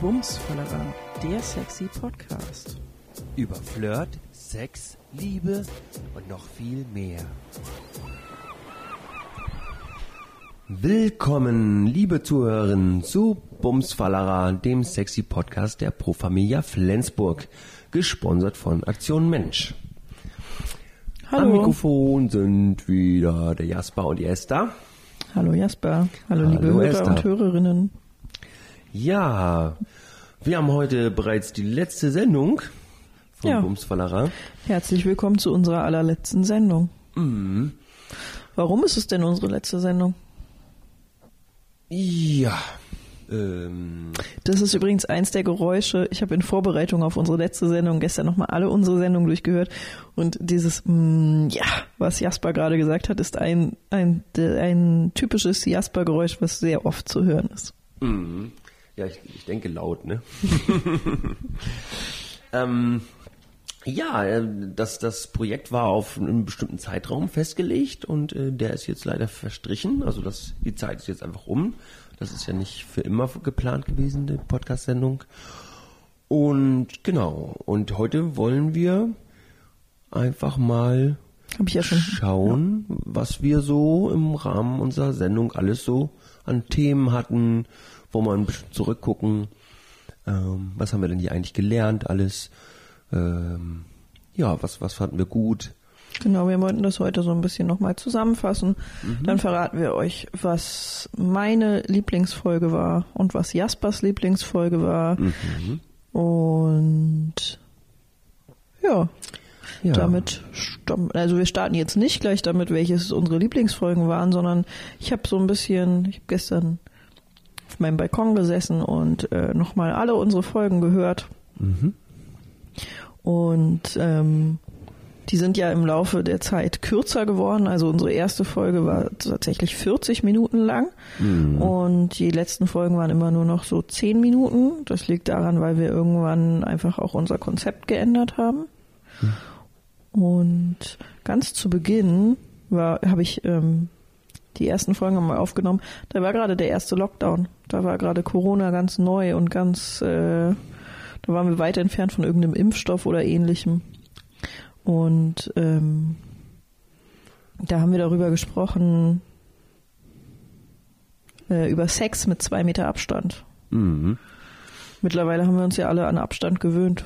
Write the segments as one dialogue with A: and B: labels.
A: Bumsfallerer, der sexy Podcast.
B: Über Flirt, Sex, Liebe und noch viel mehr. Willkommen, liebe Zuhörerinnen, zu Bumsfallerer, dem sexy Podcast der Pro Familia Flensburg, gesponsert von Aktion Mensch. Am
A: Hallo.
B: Mikrofon sind wieder der Jasper und die Esther.
A: Hallo Jasper. Hallo, liebe
B: Hallo,
A: Hörer
B: Esther.
A: und Hörerinnen.
B: Ja, wir haben heute bereits die letzte Sendung von
A: Ja.
B: Bumsfallerer.
A: Herzlich willkommen zu unserer allerletzten Sendung.
B: Mhm.
A: Warum ist es denn unsere letzte Sendung?
B: Ja, ähm,
A: Das ist übrigens eins der Geräusche. Ich habe in Vorbereitung auf unsere letzte Sendung gestern nochmal alle unsere Sendungen durchgehört. Und dieses mm, Ja, was Jasper gerade gesagt hat, ist ein, ein, ein typisches Jasper-Geräusch, was sehr oft zu hören ist.
B: Mhm. Ja, ich, ich denke laut, ne? ähm, ja, äh, das, das Projekt war auf einen bestimmten Zeitraum festgelegt und äh, der ist jetzt leider verstrichen. Also das, die Zeit ist jetzt einfach um. Das ist ja nicht für immer geplant gewesen, die Podcast-Sendung. Und genau, und heute wollen wir einfach mal
A: ja schon.
B: schauen, was wir so im Rahmen unserer Sendung alles so an Themen hatten, wo wir ein bisschen zurückgucken. Ähm, was haben wir denn hier eigentlich gelernt alles? Ähm, ja, was, was fanden wir gut?
A: Genau, wir wollten das heute so ein bisschen nochmal zusammenfassen.
B: Mhm.
A: Dann verraten wir euch, was meine Lieblingsfolge war und was Jaspers Lieblingsfolge war.
B: Mhm.
A: Und ja,
B: Ja.
A: damit, also wir starten jetzt nicht gleich damit, welches unsere Lieblingsfolgen waren, sondern ich habe so ein bisschen, ich habe gestern auf meinem Balkon gesessen und äh, nochmal alle unsere Folgen gehört.
B: Mhm.
A: Und ähm, die sind ja im Laufe der Zeit kürzer geworden. Also unsere erste Folge war tatsächlich 40 Minuten lang
B: Mhm.
A: und die letzten Folgen waren immer nur noch so 10 Minuten. Das liegt daran, weil wir irgendwann einfach auch unser Konzept geändert haben. Und ganz zu Beginn war, habe ich ähm, die ersten Folgen mal aufgenommen. Da war gerade der erste Lockdown. Da war gerade Corona ganz neu und ganz, äh, da waren wir weit entfernt von irgendeinem Impfstoff oder ähnlichem. Und ähm, da haben wir darüber gesprochen, äh, über Sex mit zwei Meter Abstand.
B: Mhm.
A: Mittlerweile haben wir uns ja alle an Abstand gewöhnt.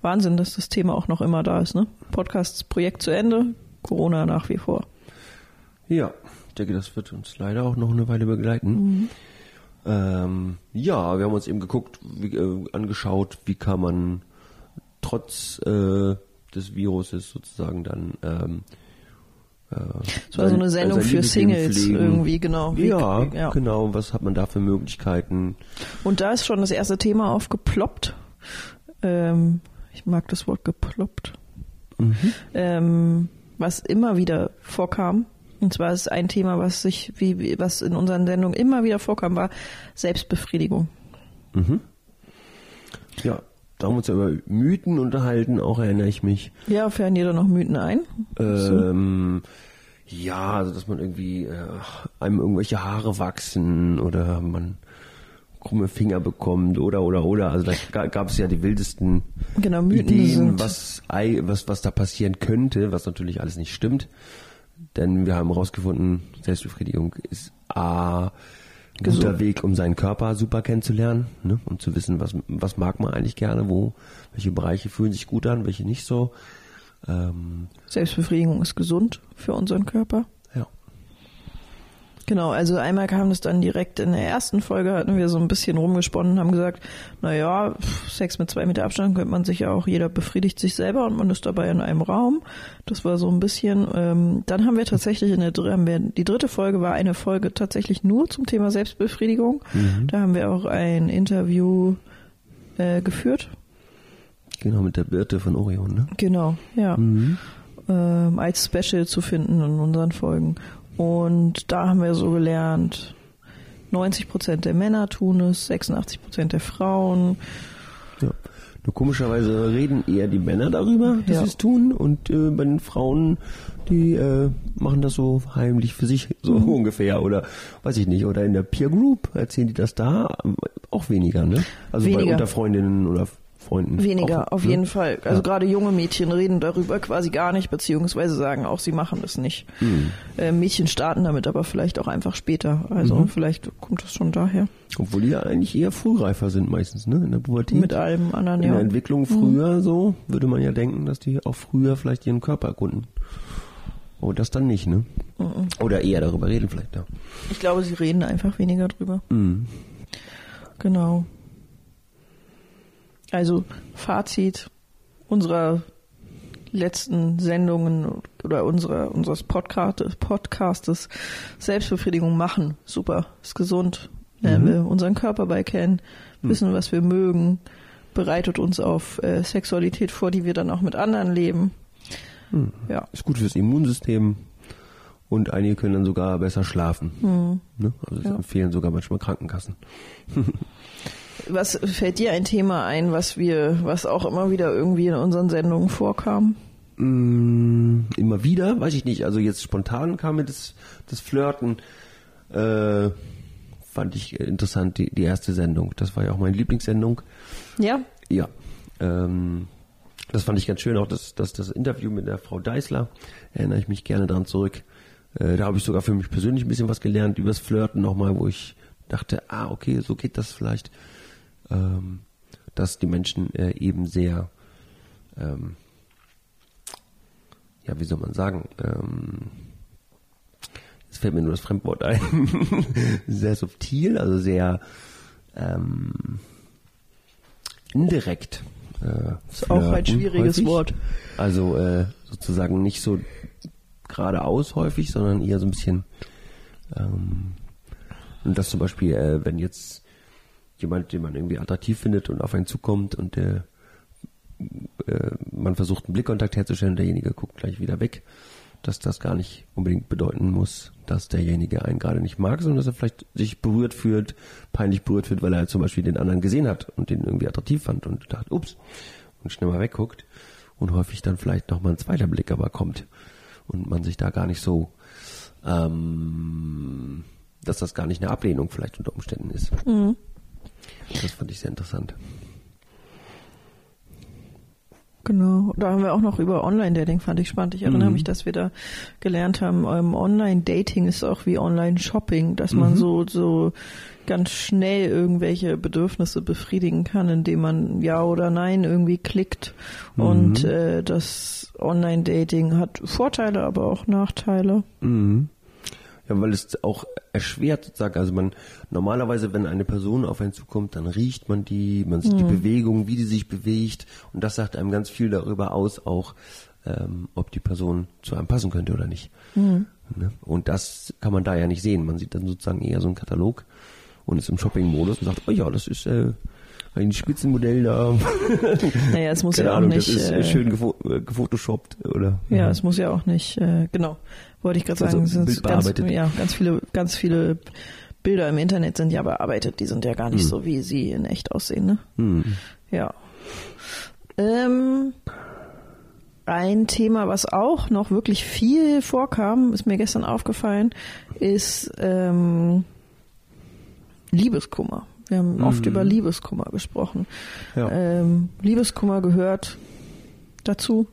A: Wahnsinn, dass das Thema auch noch immer da ist, ne? Podcasts Projekt zu Ende, Corona nach wie vor.
B: Ja, ich denke, das wird uns leider auch noch eine Weile begleiten. Ähm, ja, wir haben uns eben geguckt, wie, äh, angeschaut, wie kann man trotz äh, des Viruses sozusagen dann ähm, äh,
A: war so eine Sendung für Singles irgendwie, genau. Wie-
B: Ja,
A: ja.
B: genau. Was hat man da für Möglichkeiten?
A: Und da ist schon das erste Thema aufgeploppt. Ähm, ich mag das Wort geploppt. Ähm, was immer wieder vorkam. Und zwar ist ein Thema, was sich, wie, was in unseren Sendungen immer wieder vorkam, war Selbstbefriedigung.
B: Mhm. Ja, da haben wir uns ja über Mythen unterhalten, auch erinnere ich mich.
A: Ja, fallen dir da noch Mythen ein?
B: Ähm, ja, also dass man irgendwie äh, einem irgendwelche Haare wachsen oder man krumme Finger bekommt oder oder oder. Also da gab es ja die wildesten
A: Genau, Mythen
B: Ideen, was, was was da passieren könnte, was natürlich alles nicht stimmt. Denn wir haben herausgefunden, Selbstbefriedigung ist A, ein
A: Gesund.
B: guter Weg, um seinen Körper super kennenzulernen ne? und zu wissen, was, was mag man eigentlich gerne, wo, welche Bereiche fühlen sich gut an, welche nicht so. Ähm,
A: Selbstbefriedigung ist gesund für unseren Körper.
B: Ja.
A: Genau, also einmal kam das dann direkt in der ersten Folge, hatten wir so ein bisschen rumgesponnen und haben gesagt, naja, Sex mit zwei Meter Abstand könnte man sich ja auch, jeder befriedigt sich selber und man ist dabei in einem Raum. Das war so ein bisschen, ähm, dann haben wir tatsächlich in der haben wir, die dritte Folge war eine Folge tatsächlich nur zum Thema Selbstbefriedigung. Da haben wir auch ein Interview äh, geführt.
B: Genau, mit der Birte von Orion, ne?
A: Genau, ja.
B: Mhm.
A: ähm, als Special zu finden in unseren Folgen. Und da haben wir so gelernt, 90 Prozent der Männer tun es, 86 Prozent der Frauen.
B: Ja. Nur komischerweise reden eher die Männer darüber, dass
A: Ja.
B: sie es tun und äh, bei den Frauen, die äh, machen das so heimlich für sich, so
A: Mhm.
B: ungefähr oder weiß ich nicht, oder in der Peer Group erzählen die das da ähm, auch weniger, ne? Also bei
A: Weniger.
B: unter Freundinnen oder Freunden.
A: Weniger,
B: auch,
A: auf
B: ne?
A: jeden Fall. Also
B: Ja.
A: gerade junge Mädchen reden darüber quasi gar nicht, beziehungsweise sagen auch, sie machen es nicht.
B: Mhm.
A: Äh, Mädchen starten damit aber vielleicht auch einfach später. Also
B: Mhm.
A: vielleicht kommt das schon daher.
B: Obwohl die ja eigentlich eher frühreifer sind meistens, ne? In der Pubertät.
A: Mit allem anderen,
B: in der
A: ja. Mhm.
B: Entwicklung früher so, würde man ja denken, dass die auch früher vielleicht ihren Körper erkunden. Oh, das dann nicht, ne?
A: Mhm.
B: Oder eher darüber reden vielleicht, ja.
A: Ich glaube, sie reden einfach weniger drüber.
B: Mhm.
A: Genau. Also Fazit unserer letzten Sendungen oder unserer, unseres Podcast, Podcastes Selbstbefriedigung machen. Super, ist gesund. Lernen
B: Mhm.
A: wir unseren Körper bei kennen, wissen, was wir mögen, bereitet uns auf äh, Sexualität vor, die wir dann auch mit anderen leben.
B: Mhm.
A: Ja.
B: Ist gut fürs Immunsystem und einige können dann sogar besser schlafen. Ne? Also das
A: Mhm. Ja.
B: empfehlen sogar manchmal Krankenkassen.
A: Was fällt dir ein Thema ein, was wir, was auch immer wieder irgendwie in unseren Sendungen vorkam?
B: Mm, immer wieder, weiß ich nicht. Also jetzt spontan kam mir das, das Flirten, äh, fand ich interessant, die, die erste Sendung. Das war ja auch meine Lieblingssendung.
A: Ja,
B: Ja. Ähm, das fand ich ganz schön, auch das, das, das Interview mit der Frau Deißler, erinnere ich mich gerne dran zurück. Äh, da habe ich sogar für mich persönlich ein bisschen was gelernt, übers Flirten nochmal, wo ich dachte, ah, okay, so geht das vielleicht. Ähm, dass die Menschen äh, eben sehr, ähm, ja, wie soll man sagen, ähm, jetzt fällt mir nur das Fremdwort ein, sehr subtil, also sehr ähm, indirekt. Äh,
A: Ist auch ein schwieriges
B: häufig.
A: Wort.
B: Also äh, sozusagen nicht so geradeaus häufig, sondern eher so ein bisschen ähm, und das zum Beispiel, äh, wenn jetzt jemand, den man irgendwie attraktiv findet und auf einen zukommt und der äh, man versucht einen Blickkontakt herzustellen derjenige guckt gleich wieder weg, dass das gar nicht unbedingt bedeuten muss, dass derjenige einen gerade nicht mag, sondern dass er vielleicht sich berührt fühlt, peinlich berührt fühlt, weil er zum Beispiel den anderen gesehen hat und den irgendwie attraktiv fand und dachte, ups, und schnell mal wegguckt und häufig dann vielleicht nochmal ein zweiter Blick aber kommt und man sich da gar nicht so, ähm, dass das gar nicht eine Ablehnung vielleicht unter Umständen ist. Das fand ich sehr interessant.
A: Genau, da haben wir auch noch über Online-Dating, fand ich spannend. Ich erinnere
B: Mhm.
A: mich, dass wir da gelernt haben, ähm, Online-Dating ist auch wie Online-Shopping, dass man
B: Mhm.
A: so, so ganz schnell irgendwelche Bedürfnisse befriedigen kann, indem man Ja oder Nein irgendwie klickt. Und
B: Mhm.
A: äh, das Online-Dating hat Vorteile, aber auch Nachteile.
B: Mhm. Ja, weil es auch erschwert sozusagen, also man normalerweise, wenn eine Person auf einen zukommt, dann riecht man die, man sieht die Bewegung, wie die sich bewegt und das sagt einem ganz viel darüber aus, auch ähm, ob die Person zu einem passen könnte oder nicht. Ne? Und das kann man da ja nicht sehen. Man sieht dann sozusagen eher so einen Katalog und ist im Shopping-Modus und sagt, oh ja, das ist äh, ein Spitzenmodell da.
A: Naja, es muss
B: Keine
A: ja auch
B: Ahnung,
A: nicht.
B: das ist
A: äh,
B: schön gefo äh, gefotoshoppt oder
A: Ja, es muss ja auch nicht, äh, genau, wollte ich gerade
B: Also
A: sagen, es sind ganz, ja, ganz viele, ganz viele Bilder im Internet sind ja bearbeitet, die sind ja gar nicht
B: Hm.
A: so, wie sie in echt aussehen, ne?
B: Hm.
A: Ja. Ähm, ein Thema, was auch noch wirklich viel vorkam, ist mir gestern aufgefallen, ist ähm, Liebeskummer. Wir haben oft über Liebeskummer gesprochen.
B: Ja.
A: Ähm, Liebeskummer gehört dazu,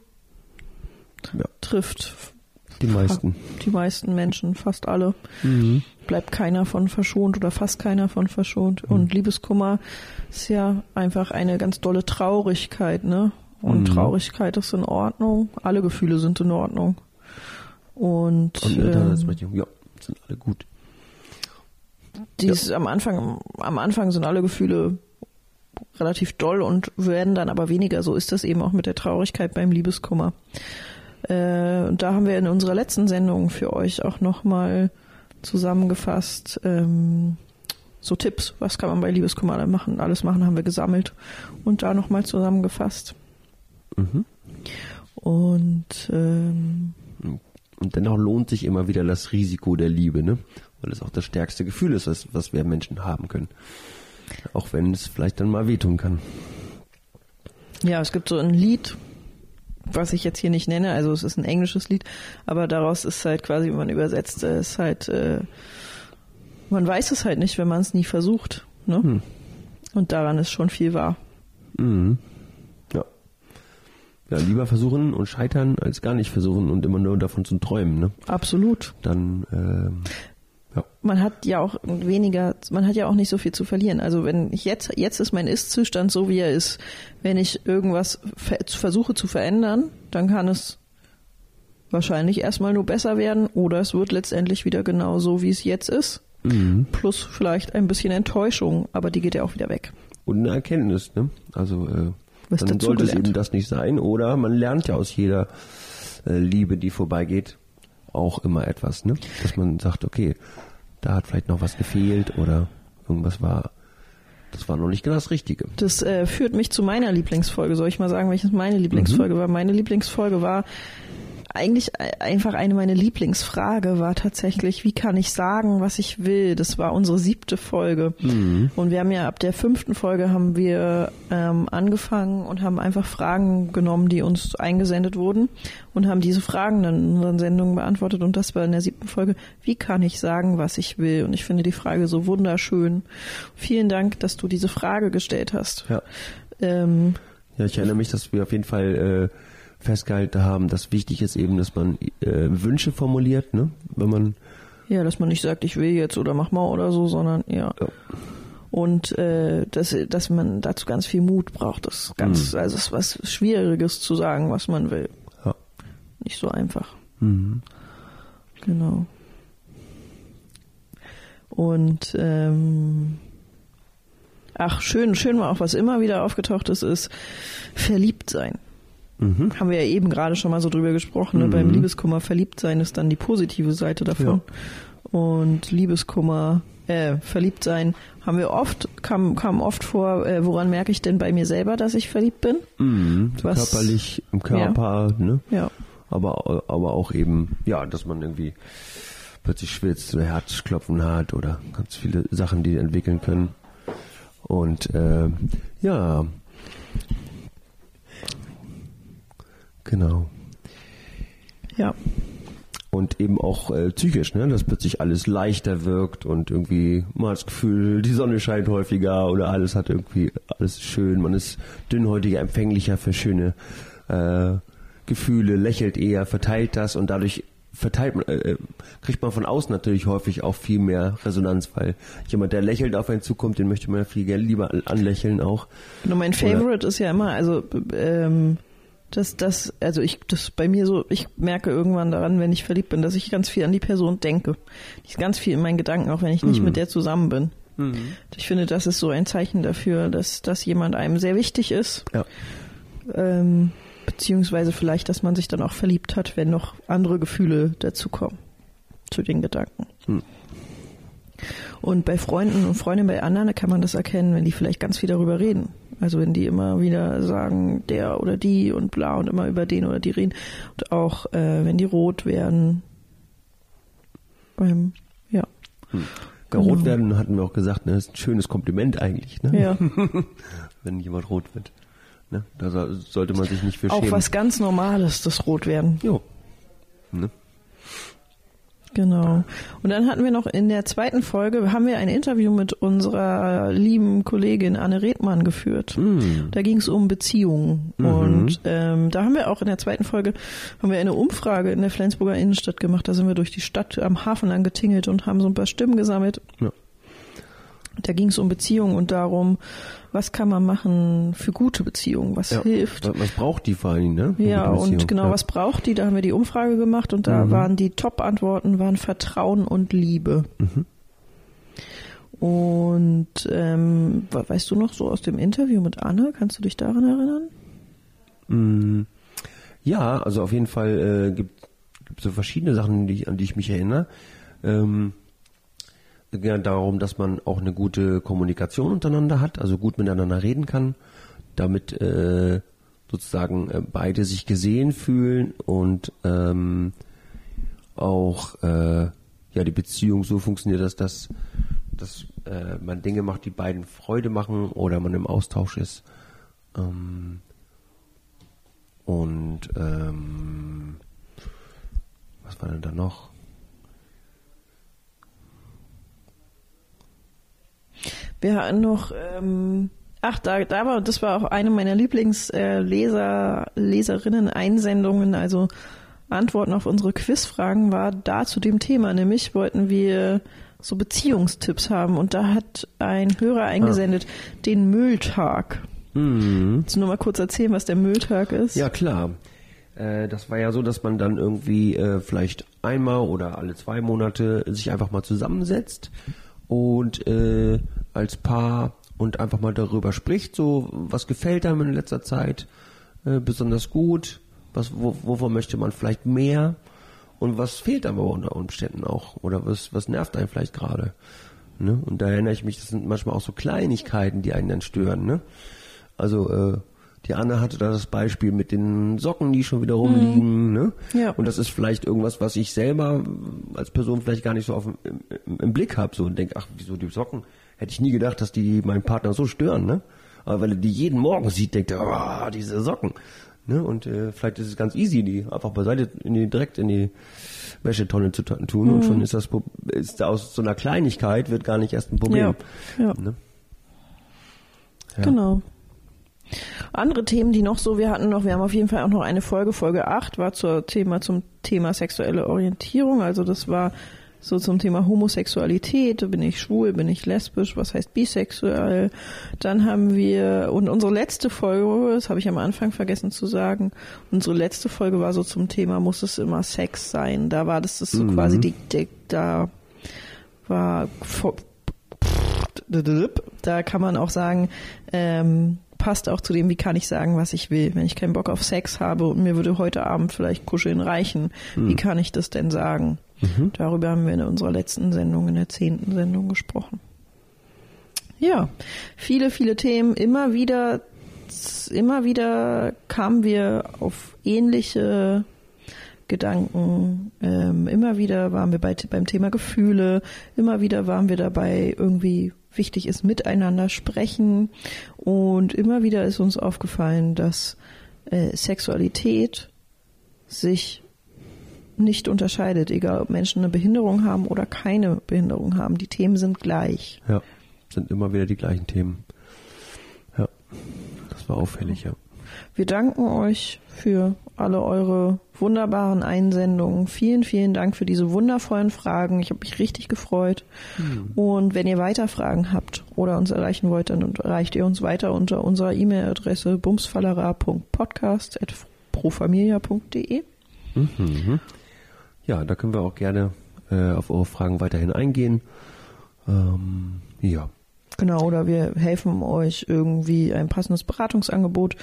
B: ja,
A: trifft
B: die meisten.
A: die meisten Menschen, fast alle.
B: Mhm.
A: Bleibt keiner von verschont oder fast keiner von verschont. Und Liebeskummer ist ja einfach eine ganz dolle Traurigkeit, ne? Und
B: Mhm.
A: Traurigkeit ist in Ordnung. Alle Gefühle sind in Ordnung. Und,
B: Und
A: ähm,
B: ja, sind alle gut.
A: Die ist am Anfang, am Anfang sind alle Gefühle relativ doll und werden dann aber weniger. So ist das eben auch mit der Traurigkeit beim Liebeskummer. Äh, und da haben wir in unserer letzten Sendung für euch auch nochmal zusammengefasst, ähm, so Tipps, was kann man bei Liebeskummer alle machen, alles machen, haben wir gesammelt und da nochmal zusammengefasst.
B: Mhm.
A: Und ähm,
B: Und dennoch lohnt sich immer wieder das Risiko der Liebe, ne? Weil es auch das stärkste Gefühl ist, was, was wir Menschen haben können. Auch wenn es vielleicht dann mal wehtun kann.
A: Ja, es gibt so ein Lied, was ich jetzt hier nicht nenne, also es ist ein englisches Lied, aber daraus ist halt quasi, wenn man übersetzt, ist halt, äh, man weiß es halt nicht, wenn man es nie versucht. Ne? Hm. Und daran ist schon viel wahr.
B: Mhm. Ja. Ja, lieber versuchen und scheitern, als gar nicht versuchen und immer nur davon zu träumen, ne?
A: Absolut.
B: Dann, ähm, ja.
A: Man hat ja auch weniger, man hat ja auch nicht so viel zu verlieren. Also wenn ich jetzt, jetzt ist mein Ist-Zustand so, wie er ist. Wenn ich irgendwas versuche zu verändern, dann kann es wahrscheinlich erstmal nur besser werden oder es wird letztendlich wieder genau so, wie es jetzt ist. Mhm. Plus vielleicht ein bisschen Enttäuschung, aber die geht ja auch wieder weg.
B: Und eine Erkenntnis, ne? Also äh, dann sollte es eben das nicht sein. Oder man lernt ja aus jeder äh, Liebe, die vorbeigeht, auch immer etwas, ne? Dass man sagt, okay, da hat vielleicht noch was gefehlt oder irgendwas war das war noch nicht genau das Richtige.
A: Das äh, führt mich zu meiner Lieblingsfolge. Soll ich mal sagen, welches meine Lieblingsfolge mhm. war? Meine Lieblingsfolge war eigentlich einfach eine meiner Lieblingsfrage war tatsächlich, wie kann ich sagen, was ich will? Das war unsere siebte Folge. Mhm. Und wir haben ja ab der fünften Folge haben wir ähm, angefangen und haben einfach Fragen genommen, die uns eingesendet wurden und haben diese Fragen dann in unseren Sendungen beantwortet. Und das war in der siebten Folge, wie kann ich sagen, was ich will? Und ich finde die Frage so wunderschön. Vielen Dank, dass du diese Frage gestellt hast.
B: Ja. Ähm, ja, ich erinnere mich, dass wir auf jeden Fall äh, festgehalten haben, dass wichtig ist eben, dass man äh, Wünsche formuliert, ne? Wenn man
A: ja, dass man nicht sagt, ich will jetzt oder mach mal oder so, sondern ja. ja. Und äh, dass, dass man dazu ganz viel Mut braucht. Das ist ganz, mhm. also es ist was Schwieriges zu sagen, was man will. Ja. Nicht so einfach. Mhm. Genau. Und ähm, ach, schön, schön war auch, was immer wieder aufgetaucht ist, ist verliebt sein. Mhm. Haben wir ja eben gerade schon mal so drüber gesprochen. Ne? Mhm. Beim Liebeskummer verliebt sein ist dann die positive Seite davon. Ja. Und Liebeskummer, äh, verliebt sein haben wir oft, kam, kam oft vor, äh, woran merke ich denn bei mir selber, dass ich verliebt bin?
B: Mhm. Was, körperlich, im Körper, ja. ne? Ja. Aber, aber auch eben, ja, dass man irgendwie plötzlich schwitzt oder Herzklopfen hat oder ganz viele Sachen, die entwickeln können. Und äh, ja, Genau.
A: Ja.
B: Und eben auch äh, psychisch, ne? dass plötzlich alles leichter wirkt und irgendwie man hat das Gefühl, die Sonne scheint häufiger oder alles hat irgendwie, alles schön, man ist dünnhäutiger, empfänglicher für schöne äh, Gefühle, lächelt eher, verteilt das und dadurch verteilt man, äh, kriegt man von außen natürlich häufig auch viel mehr Resonanz, weil jemand, der lächelt auf einen zukommt, den möchte man viel lieber anlächeln auch.
A: Genau, mein Favorite Oder, ist ja immer, also ähm, dass das, also ich, das bei mir so, ich merke irgendwann daran, wenn ich verliebt bin, dass ich ganz viel an die Person denke. Die ist ganz viel in meinen Gedanken, auch wenn ich nicht mhm. mit der zusammen bin. Mhm. Ich finde, das ist so ein Zeichen dafür, dass, dass jemand einem sehr wichtig ist. Ja. Ähm, beziehungsweise vielleicht, dass man sich dann auch verliebt hat, wenn noch andere Gefühle dazukommen zu den Gedanken. Mhm. Und bei Freunden und Freundinnen, bei anderen kann man das erkennen, wenn die vielleicht ganz viel darüber reden. Also wenn die immer wieder sagen, der oder die und bla und immer über den oder die reden. Und auch äh, wenn die rot werden. Beim, ja.
B: Hm. Genau. Rot werden hatten wir auch gesagt, ne, ist ein schönes Kompliment eigentlich, ne?
A: Ja.
B: wenn jemand rot wird. Ne? Da sollte man sich nicht für schämen.
A: Auch was ganz Normales, das Rotwerden.
B: Jo. Ne?
A: Genau. Und dann hatten wir noch in der zweiten Folge, haben wir ein Interview mit unserer lieben Kollegin Anne Redmann geführt. Mm. Da ging es um Beziehungen. Mhm. Und ähm, da haben wir auch in der zweiten Folge, haben wir eine Umfrage in der Flensburger Innenstadt gemacht. Da sind wir durch die Stadt am Hafen lang getingelt und haben so ein paar Stimmen gesammelt. Ja. Da ging es um Beziehungen und darum, was kann man machen für gute Beziehungen, was ja, hilft.
B: Was braucht die vor allem, ne?
A: Ja, und genau, ja. was braucht die? Da haben wir die Umfrage gemacht und da mhm. waren die Top-Antworten waren Vertrauen und Liebe. Mhm. Und ähm, weißt du noch so aus dem Interview mit Anne, kannst du dich daran erinnern?
B: Mm, ja, also auf jeden Fall äh, gibt es so verschiedene Sachen, die, an die ich mich erinnere. Ähm, ja darum, dass man auch eine gute Kommunikation untereinander hat, also gut miteinander reden kann, damit äh, sozusagen äh, beide sich gesehen fühlen und ähm, auch äh, ja die Beziehung so funktioniert, dass das dass äh, man Dinge macht, die beiden Freude machen oder man im Austausch ist. Ähm, Und ähm, was war denn da noch?
A: Wir hatten noch, ähm, ach, da, da war, das war auch eine meiner Lieblingsleser, äh, Leserinnen-Einsendungen, also Antworten auf unsere Quizfragen war da zu dem Thema, nämlich wollten wir so Beziehungstipps haben und da hat ein Hörer eingesendet ah. den Mülltag. Mhm. Willst du nur mal kurz erzählen, was der Mülltag ist?
B: Ja, klar. Äh, das war ja so, dass man dann irgendwie äh, vielleicht einmal oder alle zwei Monate sich einfach mal zusammensetzt und äh, als Paar und einfach mal darüber spricht, so was gefällt einem in letzter Zeit äh, besonders gut, was wo, wovon möchte man vielleicht mehr und was fehlt aber unter Umständen auch oder was was nervt einen vielleicht gerade. Ne? Und da erinnere ich mich, das sind manchmal auch so Kleinigkeiten, die einen dann stören. Ne? Also äh, die Anne hatte da das Beispiel mit den Socken, die schon wieder rumliegen. Mhm. Ne? Ja. Und das ist vielleicht irgendwas, was ich selber als Person vielleicht gar nicht so auf, im, im Blick habe so und denke, ach, wieso die Socken? Hätte ich nie gedacht, dass die meinen Partner so stören. Ne? Aber weil er die jeden Morgen sieht, denkt er, oh, diese Socken. Ne? Und äh, vielleicht ist es ganz easy, die einfach beiseite in die, direkt in die Wäschetonne zu tun mhm. und schon ist das ist aus so einer Kleinigkeit wird gar nicht erst ein Problem. Ja. Ja. Ne?
A: ja. Genau. Andere Themen, die noch so, wir hatten noch, wir haben auf jeden Fall auch noch eine Folge, Folge 8 war zur Thema, zum Thema sexuelle Orientierung. Also das war so zum Thema Homosexualität, bin ich schwul, bin ich lesbisch, was heißt bisexuell. Dann haben wir, und unsere letzte Folge, das habe ich am Anfang vergessen zu sagen, unsere letzte Folge war so zum Thema, muss es immer Sex sein? Da war das, das so mhm. quasi die, die, da war, da kann man auch sagen, ähm, passt auch zu dem, wie kann ich sagen, was ich will. Wenn ich keinen Bock auf Sex habe und mir würde heute Abend vielleicht Kuscheln reichen, mhm. wie kann ich das denn sagen? Mhm. Darüber haben wir in unserer letzten Sendung, in der zehnten Sendung gesprochen. Ja, viele, viele Themen. Immer wieder, immer wieder kamen wir auf ähnliche Gedanken. Ähm, immer wieder waren wir bei, beim Thema Gefühle. Immer wieder waren wir dabei, irgendwie wichtig ist, miteinander sprechen. Und immer wieder ist uns aufgefallen, dass äh, Sexualität sich nicht unterscheidet, egal ob Menschen eine Behinderung haben oder keine Behinderung haben. Die Themen sind gleich.
B: Ja, sind immer wieder die gleichen Themen. Ja, das war auffällig, ja.
A: Wir danken euch für alle eure wunderbaren Einsendungen. Vielen, vielen Dank für diese wundervollen Fragen. Ich habe mich richtig gefreut. Mhm. Und wenn ihr weiter Fragen habt oder uns erreichen wollt, dann erreicht ihr uns weiter unter unserer E-Mail-Adresse bumsfallera.podcast.profamilia.de.
B: Mhm. Ja, da können wir auch gerne äh, auf eure Fragen weiterhin eingehen. Ähm, ja.
A: Genau, oder wir helfen euch irgendwie ein passendes Beratungsangebot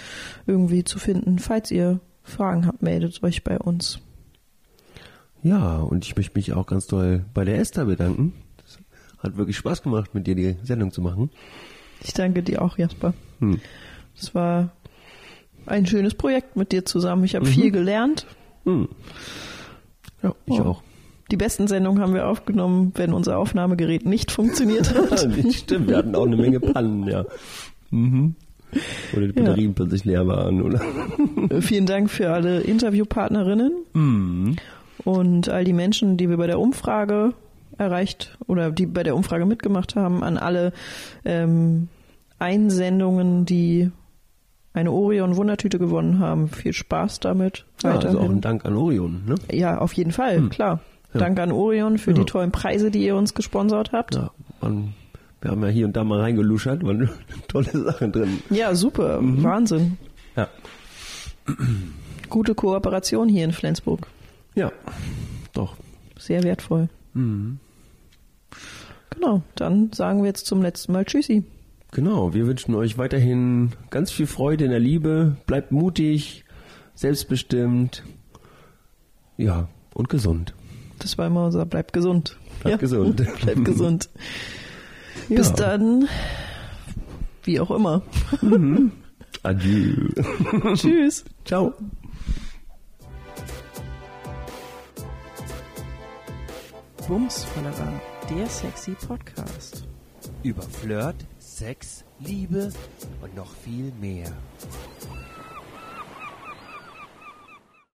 A: irgendwie zu finden. Falls ihr Fragen habt, meldet euch bei uns.
B: Ja, und ich möchte mich auch ganz doll bei der Esther bedanken. Das hat wirklich Spaß gemacht, mit dir die Sendung zu machen.
A: Ich danke dir auch, Jasper. Hm. Das war ein schönes Projekt mit dir zusammen. Ich habe mhm. viel gelernt. Hm.
B: Ja, ich oh. auch.
A: Die besten Sendungen haben wir aufgenommen, wenn unser Aufnahmegerät nicht funktioniert hat.
B: Stimmt, wir hatten auch eine Menge Pannen, ja. Mhm. Oder die Batterien ja. plötzlich leer waren, oder?
A: Vielen Dank für alle Interviewpartnerinnen mhm. und all die Menschen, die wir bei der Umfrage erreicht oder die bei der Umfrage mitgemacht haben, an alle ähm, Einsendungen, die eine Orion Wundertüte gewonnen haben. Viel Spaß damit.
B: Ja, also auch ein Dank an Orion, ne?
A: Ja, auf jeden Fall, hm. klar. Ja. Danke an Orion für ja. die tollen Preise, die ihr uns gesponsert habt. Ja,
B: man, wir haben ja hier und da mal reingeluschert, waren tolle Sachen drin.
A: Ja, super, mhm. Wahnsinn.
B: Ja.
A: Gute Kooperation hier in Flensburg.
B: Ja, doch.
A: Sehr wertvoll. Mhm. Genau, dann sagen wir jetzt zum letzten Mal Tschüssi.
B: Genau, wir wünschen euch weiterhin ganz viel Freude in der Liebe. Bleibt mutig, selbstbestimmt, ja, und gesund.
A: Das war immer unser Bleibt gesund.
B: Bleibt ja. gesund.
A: Bleibt gesund. Ja. Bis dann, wie auch immer.
B: Mhm. Adieu.
A: Tschüss.
B: Ciao.
A: Bums der sexy Podcast.
B: Über Flirt, Sex, Liebe und noch viel mehr.